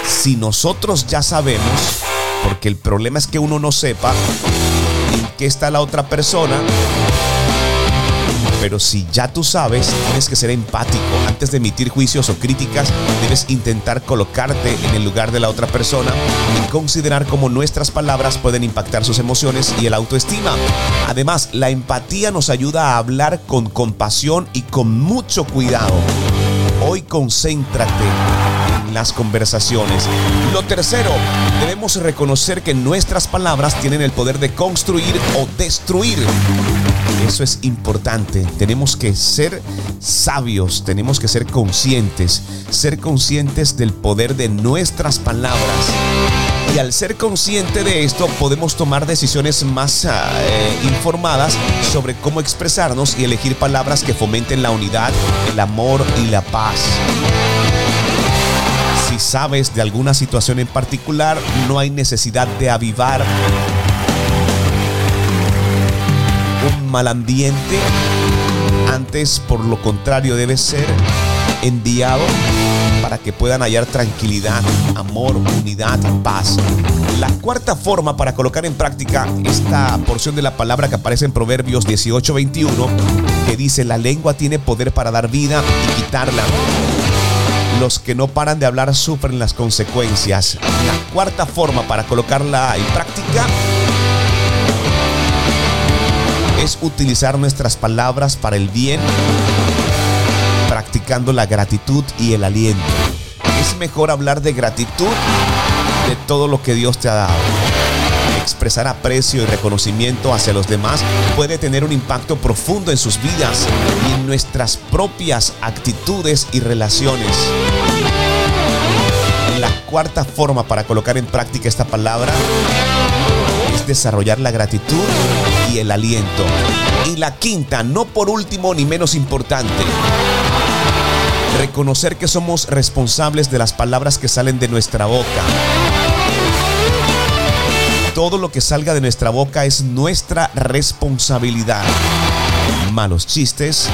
Si nosotros ya sabemos, porque el problema es que uno no sepa en qué está la otra persona, pero si ya tú sabes, tienes que ser empático. Antes de emitir juicios o críticas, debes intentar colocarte en el lugar de la otra persona y considerar cómo nuestras palabras pueden impactar sus emociones y el autoestima. Además, la empatía nos ayuda a hablar con compasión y con mucho cuidado. Hoy concéntrate las conversaciones. Lo tercero, debemos reconocer que nuestras palabras tienen el poder de construir o destruir. Eso es importante. Tenemos que ser sabios, tenemos que ser conscientes, ser conscientes del poder de nuestras palabras. Y al ser consciente de esto, podemos tomar decisiones más ah, eh, informadas sobre cómo expresarnos y elegir palabras que fomenten la unidad, el amor y la paz. Sabes de alguna situación en particular, no hay necesidad de avivar un mal ambiente. Antes, por lo contrario, debe ser enviado para que puedan hallar tranquilidad, amor, unidad, paz. La cuarta forma para colocar en práctica esta porción de la palabra que aparece en Proverbios 18:21, que dice, la lengua tiene poder para dar vida y quitarla. Los que no paran de hablar sufren las consecuencias. La cuarta forma para colocarla en práctica es utilizar nuestras palabras para el bien, practicando la gratitud y el aliento. Es mejor hablar de gratitud de todo lo que Dios te ha dado. Expresar aprecio y reconocimiento hacia los demás puede tener un impacto profundo en sus vidas y en nuestras propias actitudes y relaciones. La cuarta forma para colocar en práctica esta palabra es desarrollar la gratitud y el aliento. Y la quinta, no por último ni menos importante, reconocer que somos responsables de las palabras que salen de nuestra boca. Todo lo que salga de nuestra boca es nuestra responsabilidad. Malos chistes,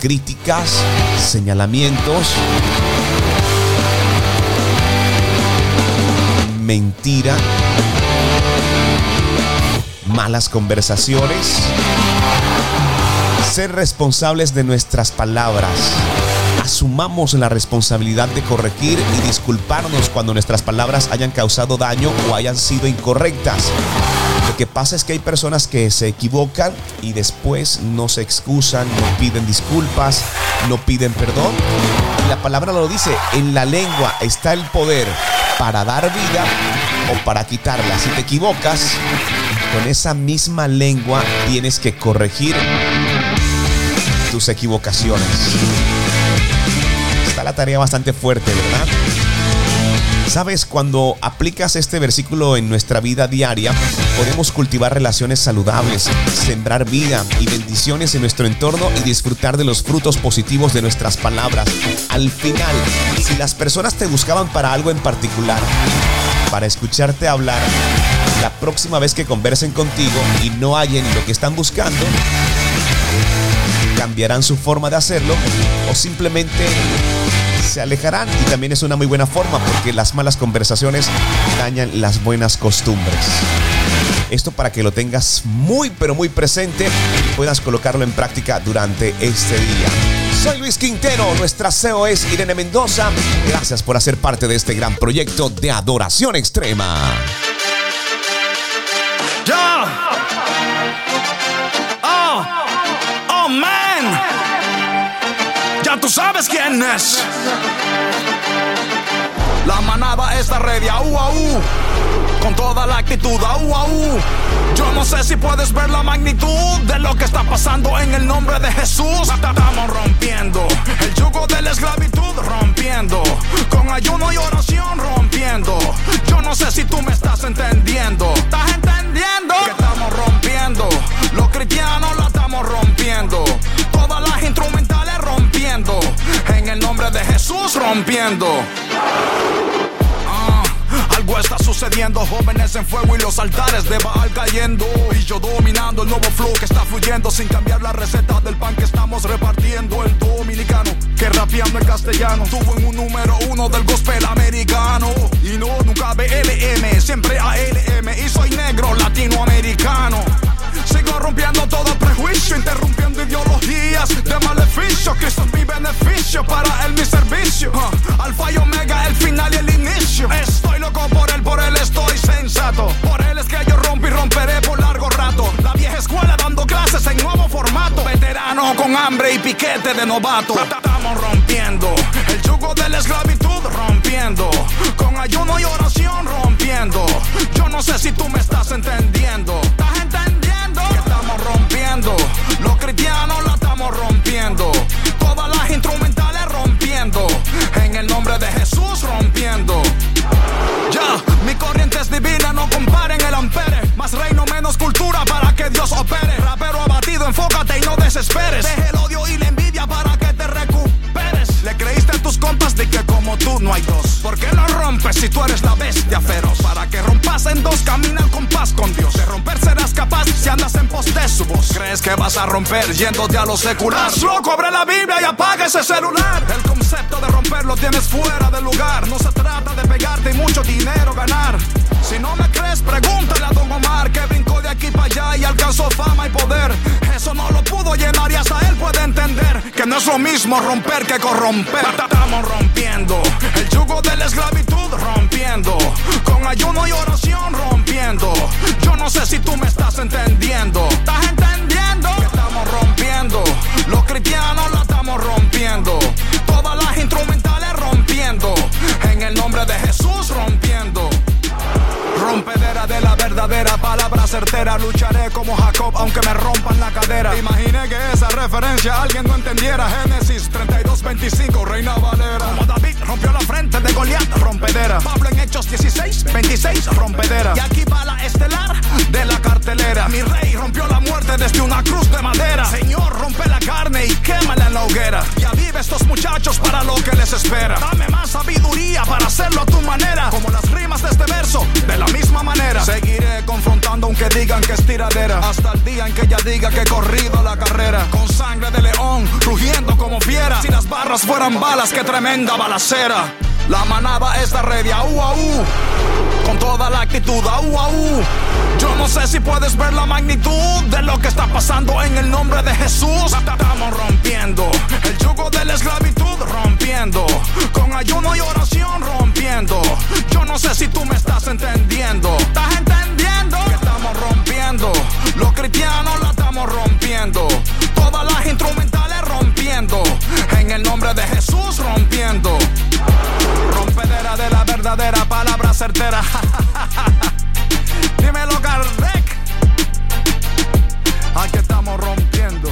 críticas, señalamientos, mentira, malas conversaciones, ser responsables de nuestras palabras. Asumamos la responsabilidad de corregir y disculparnos cuando nuestras palabras hayan causado daño o hayan sido incorrectas. Lo que pasa es que hay personas que se equivocan y después no se excusan, no piden disculpas, no piden perdón. Y la palabra lo dice, en la lengua está el poder para dar vida o para quitarla. Si te equivocas, con esa misma lengua tienes que corregir tus equivocaciones. Tarea bastante fuerte, ¿verdad? Sabes, cuando aplicas este versículo en nuestra vida diaria, podemos cultivar relaciones saludables, sembrar vida y bendiciones en nuestro entorno y disfrutar de los frutos positivos de nuestras palabras. Al final, si las personas te buscaban para algo en particular, para escucharte hablar, la próxima vez que conversen contigo y no hallen lo que están buscando, cambiarán su forma de hacerlo o simplemente se alejarán y también es una muy buena forma porque las malas conversaciones dañan las buenas costumbres. Esto para que lo tengas muy pero muy presente y puedas colocarlo en práctica durante este día. Soy Luis Quintero, nuestra CEO es Irene Mendoza. Gracias por hacer parte de este gran proyecto de adoración extrema. Ya. Oh, oh man. Sabes quién es. La manada está ready, au. Con toda la actitud, au. Yo no sé si puedes ver la magnitud de lo que está pasando en el nombre de Jesús. Estamos rompiendo el yugo de la esclavitud, rompiendo. Con ayuno y oración, rompiendo. Yo no sé si tú me estás entendiendo. ¿Estás entendiendo? Que estamos rompiendo. Los cristianos la estamos rompiendo. Ah, algo está sucediendo, jóvenes en fuego y los altares de Baal cayendo. Y yo dominando el nuevo flow que está fluyendo sin cambiar la receta del pan que estamos repartiendo. El dominicano que rapeando en castellano tuvo en un número uno del gospel americano. Y no, nunca BLM, siempre ALM. Y soy negro latinoamericano. Sigo rompiendo todo prejuicio, interrumpiendo ideologías de maleficio. Cristo es mi beneficio, para él mi servicio. Ah, alfa y omega, el final y el inicio. Estoy loco por él, por él estoy sensato. Por él es que yo rompo y romperé por largo rato. La vieja escuela dando clases en nuevo formato. Veterano con hambre y piquete de novato. Estamos rompiendo el yugo de la esclavitud, rompiendo. Con ayuno y oración, rompiendo. Yo no sé si tú me. ¿Estás entendiendo? Los cristianos la estamos rompiendo. Todas las instrumentales rompiendo. En el nombre de Jesús rompiendo. Ya, mi corriente es divina, no comparen el ampere. Más reino, menos cultura para que Dios opere. Rapero abatido, enfócate y no desesperes. Tus de que como tú no hay dos. ¿Por qué no rompes si tú eres la bestia feroz? Para que rompas en dos, camina al compás con Dios. De romper serás capaz si andas en pos de su voz. ¿Crees que vas a romper yéndote a lo secular? Loco, abre la Biblia y apaga ese celular. El concepto de romper lo tienes fuera de lugar. No se trata de pegarte y mucho dinero ganar. Si no me crees, pregúntale a Don Omar que brincó de aquí para allá y alcanzó fama y poder. Eso no lo pudo llenar y hasta él puede entender que no es lo mismo romper que corromper. Estamos rompiendo el yugo de la esclavitud, rompiendo. Con ayuno y oración, rompiendo. Referencia alguien no entendiera. Génesis 32, 25, Reina Valera. Como David rompió la frente de Goliat, rompedera. Pablo en Hechos 16, 26, rompedera. Y aquí va la estelar de la cartelera. Mi rey rompió la muerte desde una cruz de madera. Señor, rompe la carne y quémala en la hoguera. Y aviva estos muchachos para lo que les espera. Dame más sabiduría para hacerlo a tu manera. Como las de este verso, de la misma manera. Seguiré confrontando aunque digan que es tiradera. Hasta el día en que ella diga que he corrido la carrera. Con sangre de león, rugiendo como fiera. Si las barras fueran balas, qué tremenda balacera. La manada está ready, au, au. Con toda la actitud, au, au. Yo no sé si puedes ver la magnitud de lo que está pasando en el nombre de Jesús. Estamos rompiendo el yugo de la esclavitud, rompiendo. Con ayuno y oración, rompiendo. Yo no sé si tú me estás entendiendo. ¿Estás entendiendo? Que estamos rompiendo. Los cristianos la estamos rompiendo. Todas las instrumentales rompiendo. En el nombre de Jesús rompiendo. Rompedera de la verdadera palabra certera. Dímelo, Kardec. Aquí estamos rompiendo.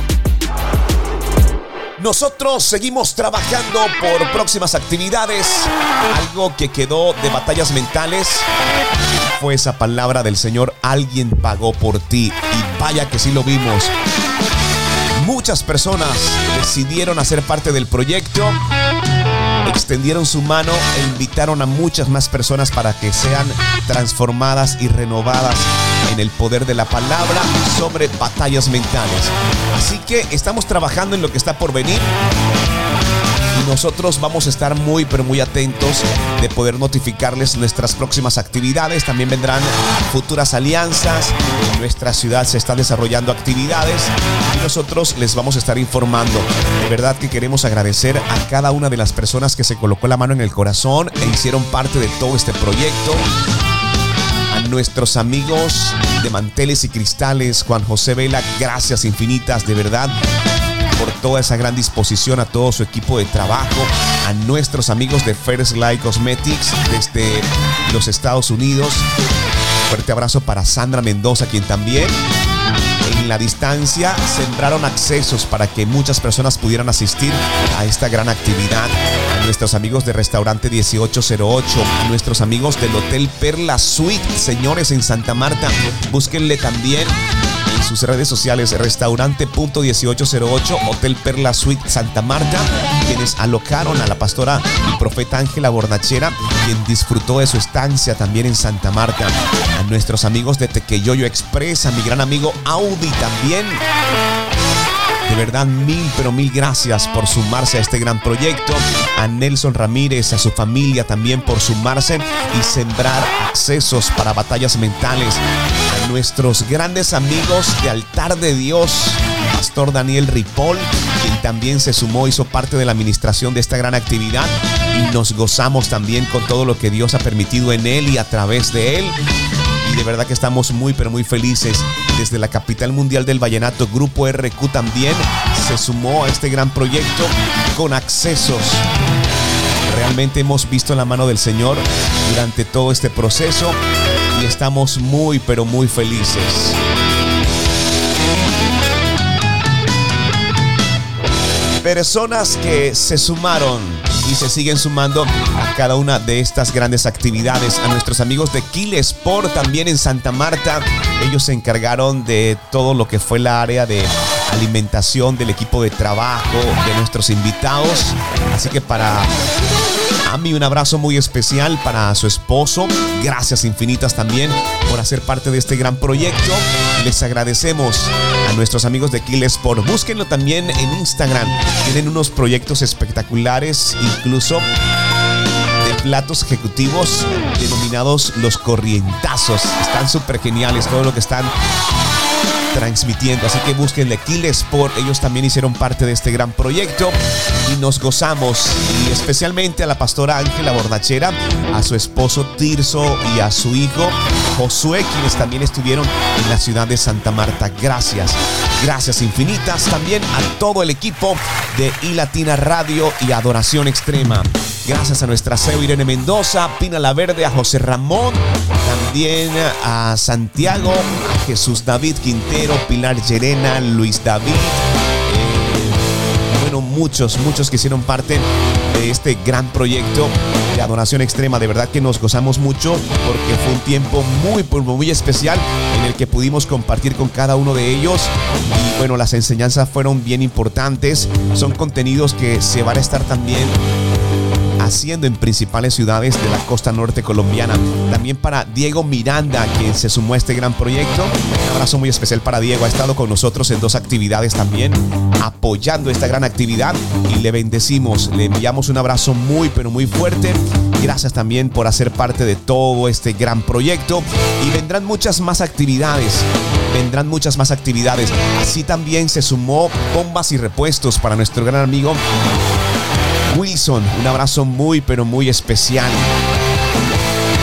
Nosotros seguimos trabajando por próximas actividades. Algo que quedó de batallas mentales fue esa palabra del Señor, alguien pagó por ti. Y vaya que sí lo vimos. Muchas personas decidieron hacer parte del proyecto. extendieron su mano e invitaron a muchas más personas para que sean transformadas y renovadas en el poder de la palabra sobre batallas mentales. Así que estamos trabajando en lo que está por venir nosotros vamos a estar muy pero muy atentos de poder notificarles nuestras próximas actividades. También vendrán futuras alianzas. En nuestra ciudad se están desarrollando actividades y nosotros les vamos a estar informando. De verdad que queremos agradecer a cada una de las personas que se colocó la mano en el corazón e hicieron parte de todo este proyecto nuestros amigos de Manteles y Cristales, Juan José Vela, gracias infinitas, de verdad por toda esa gran disposición, a todo su equipo de trabajo, a nuestros amigos de First Light Cosmetics desde los Estados Unidos. Fuerte abrazo para Sandra Mendoza, quien también en la distancia sembraron accesos para que muchas personas pudieran asistir a esta gran actividad. A nuestros amigos de Restaurante 1808, a nuestros amigos del Hotel Perla Suite, señores en Santa Marta, búsquenle también sus redes sociales restaurante.1808 Hotel Perla Suite Santa Marta, quienes alocaron a la pastora y profeta Ángela Bornachera, quien disfrutó de su estancia también en Santa Marta. A nuestros amigos de Tequeyoyo Express, a mi gran amigo Audi también. De verdad, mil, pero mil gracias por sumarse a este gran proyecto. A Nelson Ramírez, a su familia también por sumarse y sembrar accesos para batallas mentales. A nuestros grandes amigos de Altar de Dios, Pastor Daniel Ripoll, quien también se sumó, hizo parte de la administración de esta gran actividad y nos gozamos también con todo lo que Dios ha permitido en él y a través de él de verdad que estamos muy pero muy felices. Desde la capital mundial del vallenato, Grupo RQ también se sumó a este gran proyecto con accesos. Realmente hemos visto la mano del Señor durante todo este proceso y estamos muy pero muy felices. Personas que se sumaron y se siguen sumando a cada una de estas grandes actividades. A nuestros amigos de Kill Sport también en Santa Marta. Ellos se encargaron de todo lo que fue la área de alimentación del equipo de trabajo, de nuestros invitados. Así que para a mí un abrazo muy especial para su esposo. Gracias infinitas también por hacer parte de este gran proyecto. Les agradecemos a nuestros amigos de Kill Sport. Búsquenlo también en Instagram. Tienen unos proyectos espectaculares, incluso de platos ejecutivos denominados los corrientazos. Están súper geniales todo lo que están transmitiendo. Así que búsquenle Kill Sport. Ellos también hicieron parte de este gran proyecto y nos gozamos. Y especialmente a la pastora Ángela Bordachera, a su esposo Tirso y a su hijo Josué, quienes también estuvieron en la ciudad de Santa Marta. Gracias. Gracias infinitas también a todo el equipo de iLatina Radio y Adoración Extrema. Gracias a nuestra CEO Irene Mendoza, Pina La Verde, a José Ramón, también a Santiago, a Jesús David Quintero, Pilar Llerena, Luis David. Muchos, muchos que hicieron parte de este gran proyecto de adoración extrema. De verdad que nos gozamos mucho porque fue un tiempo muy, muy especial en el que pudimos compartir con cada uno de ellos. Y bueno, las enseñanzas fueron bien importantes. Son contenidos que se van a estar también haciendo en principales ciudades de la costa norte colombiana. También para Diego Miranda, quien se sumó a este gran proyecto. Un abrazo muy especial para Diego. Ha estado con nosotros en dos actividades también, apoyando esta gran actividad y le bendecimos. Le enviamos un abrazo muy, pero muy fuerte. Gracias también por hacer parte de todo este gran proyecto y vendrán muchas más actividades. Vendrán muchas más actividades. Así también se sumó bombas y repuestos para nuestro gran amigo Wilson. Un abrazo muy, pero muy especial.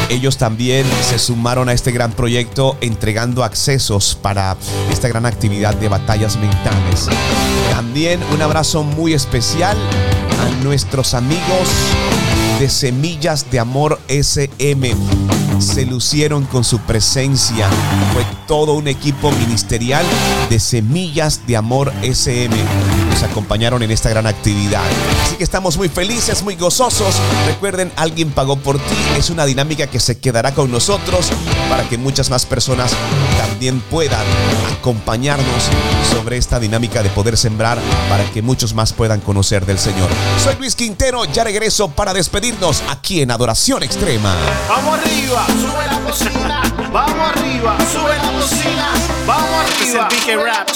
Ellos también se sumaron a este gran proyecto entregando accesos para esta gran actividad de batallas mentales. También un abrazo muy especial a nuestros amigos de Semillas de Amor SM. Se lucieron con su presencia. Fue todo un equipo ministerial de Semillas de Amor SM nos acompañaron en esta gran actividad. Así que estamos muy felices, muy gozosos. Recuerden, alguien pagó por ti. Es una dinámica que se quedará con nosotros para que muchas más personas también puedan acompañarnos sobre esta dinámica de poder sembrar para que muchos más puedan conocer del Señor. Soy Luis Quintero, ya regreso para despedirnos aquí en Adoración Extrema. Vamos arriba, sube la cocina. Vamos arriba, sube la cocina. Vamos arriba, Pique Rap.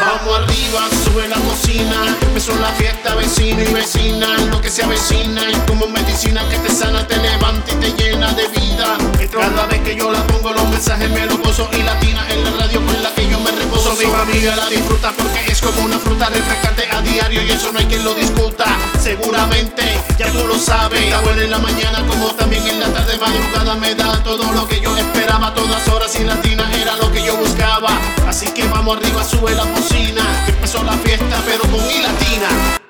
Vamos arriba, sube la cocina. Empezó la fiesta, vecino y vecina. Lo que se avecina es como medicina que te sana, te levanta y te llena de vida. Cada vez que yo la pongo, los mensajes me los gozo y latina en la radio con la que yo me reposo. Mi familia la disfruta porque es como una fruta refrescante a diario y eso no hay quien lo discuta. Seguramente ya tú lo sabes. Está buena en la mañana como también en la tarde madrugada me da todo lo que yo esperaba. Todas horas y latina era lo que yo buscaba. Así que vamos arriba, sube la bocina. Que empezó la fiesta, pero con mi latina.